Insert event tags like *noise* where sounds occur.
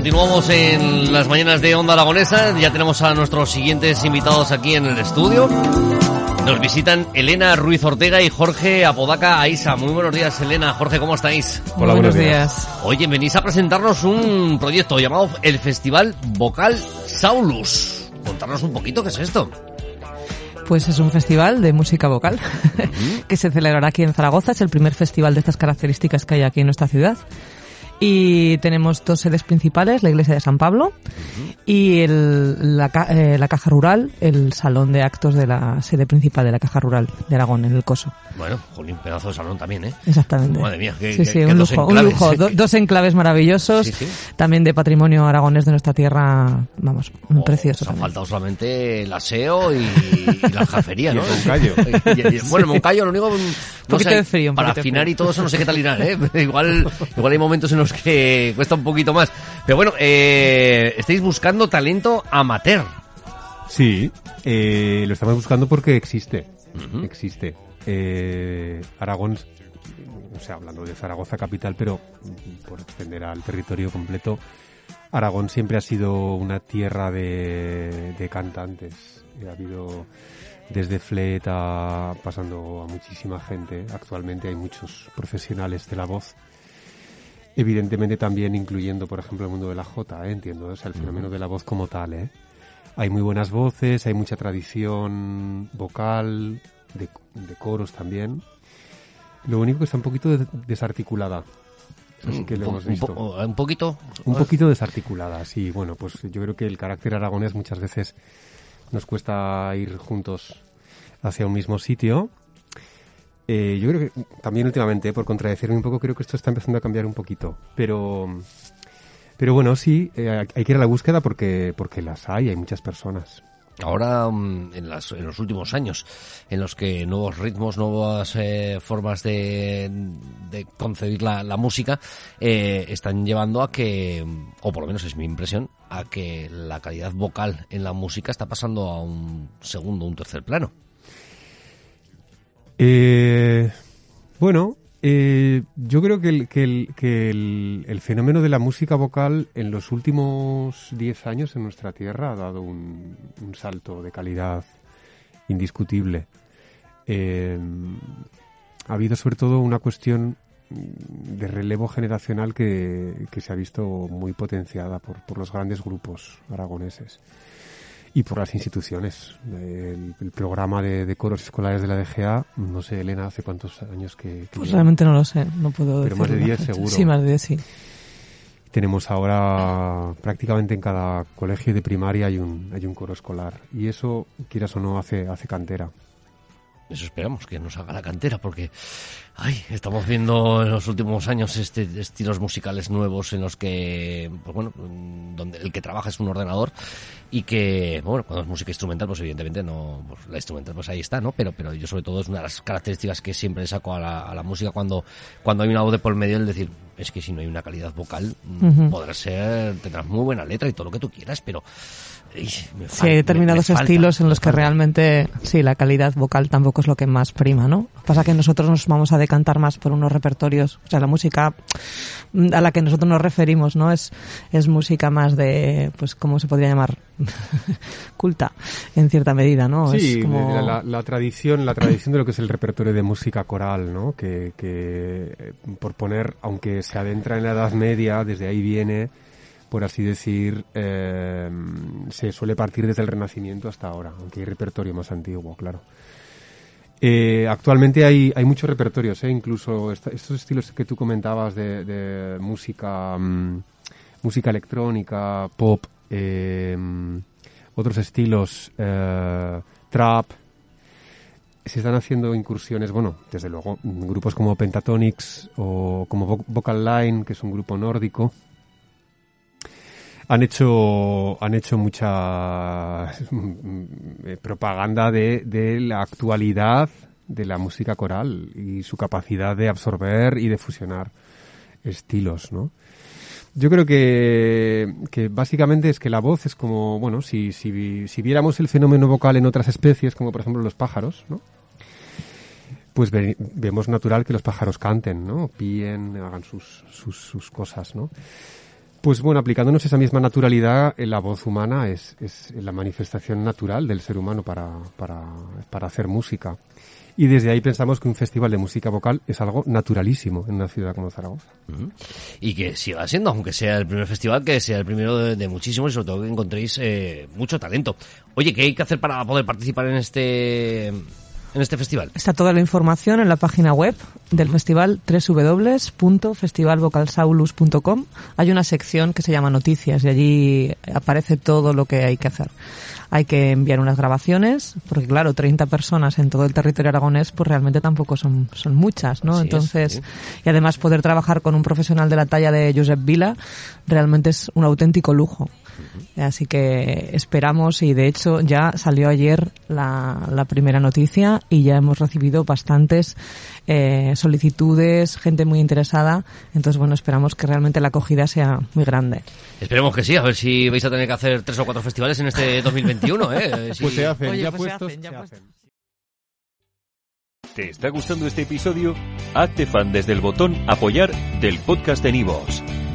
Continuamos en las mañanas de Onda Aragonesa. Ya tenemos a nuestros siguientes invitados aquí en el estudio. Nos visitan Elena Ruiz Ortega y Jorge Apodaca Aisa. Muy buenos días, Elena. Jorge, ¿cómo estáis? Hola, buenos días. Oye, venís a presentarnos un proyecto llamado el Festival Vocal Saulus. Contarnos un poquito qué es esto. Pues es un festival de música vocal *laughs* que se celebrará aquí en Zaragoza. Es el primer festival de estas características que hay aquí en nuestra ciudad. Y tenemos dos sedes principales, la iglesia de San Pablo y el, la, eh, la caja rural, el salón de actos de la sede principal de la caja rural de Aragón, en el Coso. Bueno, jolín, pedazo de salón también, ¿eh? Exactamente. Madre mía, qué- sí, sí, qué un dos lujo, un lujo. Do- dos enclaves maravillosos, Sí, sí. también de patrimonio aragonés de nuestra tierra, vamos, Oh, precioso. Os ha faltado solamente el aseo y, y la jafería, *laughs* ¿no? Moncayo. *laughs* Y- y- bueno, Moncayo, lo único... *laughs* Un poquito de frío, un Para afinar frío. y todo eso no sé qué tal irá, ¿eh? Igual, igual hay momentos en los que cuesta un poquito más. Pero bueno, eh, estáis buscando talento amateur. Sí, eh, lo estamos buscando porque existe. Existe. Eh, Aragón, o sea, hablando de Zaragoza capital, pero por extender al territorio completo, Aragón siempre ha sido una tierra de, de cantantes. Ha habido desde Flet a pasando a muchísima gente. Actualmente hay muchos profesionales de la voz. Evidentemente también incluyendo, por ejemplo, el mundo de la Jota, ¿eh? entiendo, o sea, el fenómeno de la voz como tal, ¿eh? Hay muy buenas voces, hay mucha tradición vocal, de, de coros también. Lo único que está un poquito de- desarticulada. Así que lo Un hemos un, visto. po- un poquito... Un poquito desarticulada, sí. Bueno, pues yo creo que el carácter aragonés muchas veces nos cuesta ir juntos hacia un mismo sitio. Eh, yo creo que también últimamente, por contradecirme un poco, creo que esto está empezando a cambiar un poquito. Pero, pero bueno, sí, eh, hay que ir a la búsqueda porque, porque las hay, hay muchas personas. Ahora, mm, en, las- en los últimos años, en los que nuevos ritmos, nuevas eh, formas de, concebir la, la música eh, están llevando a que, o por lo menos es mi impresión, a que la calidad vocal en la música está pasando a un segundo, un tercer plano. Eh, bueno, eh, yo creo que, el, fenómeno de la música vocal en los últimos 10 años en nuestra tierra ha dado un, salto de calidad indiscutible. Eh, ha habido sobre todo una cuestión de relevo generacional que, que se ha visto muy potenciada por los grandes grupos aragoneses y por las instituciones. El, el programa de, de coros escolares de la DGA, no sé, Elena, hace cuántos años que... que Pues realmente no lo sé, no puedo Pero más de decirlo. 10 seguro. Sí, más de 10, sí. Tenemos ahora prácticamente en cada colegio de primaria hay un, hay un coro escolar y eso, quieras o no, hace, hace cantera. Eso esperamos, que nos haga la cantera, porque ay, estamos viendo en los últimos años este estilos musicales nuevos en los que, pues bueno, donde el que trabaja es un ordenador y que, bueno, cuando es música instrumental, pues evidentemente no, pues la instrumental pues ahí está, ¿no? Pero, pero yo sobre todo es una de las características que siempre saco a la, a la música cuando, cuando hay una voz de por medio, el decir, es que si no hay una calidad vocal, mm, Ujú. podrá ser, tendrás muy buena letra y todo lo que tú quieras, pero, Sí, hay determinados me estilos en los que falta. realmente, sí, la calidad vocal tampoco es lo que más prima, ¿no? Pasa que nosotros nos vamos a decantar más por unos repertorios, o sea, la música a la que nosotros nos referimos, ¿no? Es, es música más de, pues, ¿cómo se podría llamar? *laughs* Culta, en cierta medida, ¿no? Sí, es como... la, la- la tradición, la tradición de lo que es el repertorio de música coral, ¿no? Que, que eh, por poner, aunque se adentra en la Edad Media, desde ahí viene, por así decir, eh, se suele partir desde el Renacimiento hasta ahora, aunque hay repertorio más antiguo, claro. Eh, actualmente hay, hay muchos repertorios, ¿eh? incluso estos estilos que tú comentabas de, música, mm, música electrónica, pop, eh, otros estilos, trap, se están haciendo incursiones, bueno, desde luego, grupos como Pentatonics o como Vo- Vocal Line, que es un grupo nórdico, han hecho han hecho mucha mm, eh, propaganda de, de la actualidad de la música coral y su capacidad de absorber y de fusionar estilos, ¿no? Yo creo que, que básicamente es que la voz es como, bueno, si, si, si viéramos el fenómeno vocal en otras especies, como por ejemplo los pájaros, ¿no? Pues ve- vemos natural que los pájaros canten, ¿no? Píen, hagan sus, sus, sus cosas, ¿no? Pues bueno, aplicándonos esa misma naturalidad, eh, la voz humana es, es la manifestación natural del ser humano para, para, para hacer música. Y desde ahí pensamos que un festival de música vocal es algo naturalísimo en una ciudad como Zaragoza. Y que siga siendo, aunque sea el primer festival, que sea el primero de, muchísimos y sobre todo que encontréis eh, mucho talento. Oye, ¿qué hay que hacer para poder participar en este en este festival? Está toda la información en la página web del festival www.festivalvocalsaulus.com. Hay una sección que se llama Noticias y allí aparece todo lo que hay que hacer. Hay que enviar unas grabaciones, porque claro, 30 personas en todo el territorio aragonés, pues realmente tampoco son, son muchas, ¿no? Entonces, y además poder trabajar con un profesional de la talla de Josep Vila realmente es un auténtico lujo. Así que esperamos y de hecho ya salió ayer la, la primera noticia y ya hemos recibido bastantes eh, solicitudes, gente muy interesada. Entonces, bueno, esperamos que realmente la acogida sea muy grande. Esperemos que sí, a ver si vais a tener que hacer tres o cuatro festivales en este *laughs* 2021. ¿eh? Pues se hacen, ya pues puestos, se hacen. ¿Te está gustando este episodio? Hazte fan desde el botón apoyar del podcast de Nivos.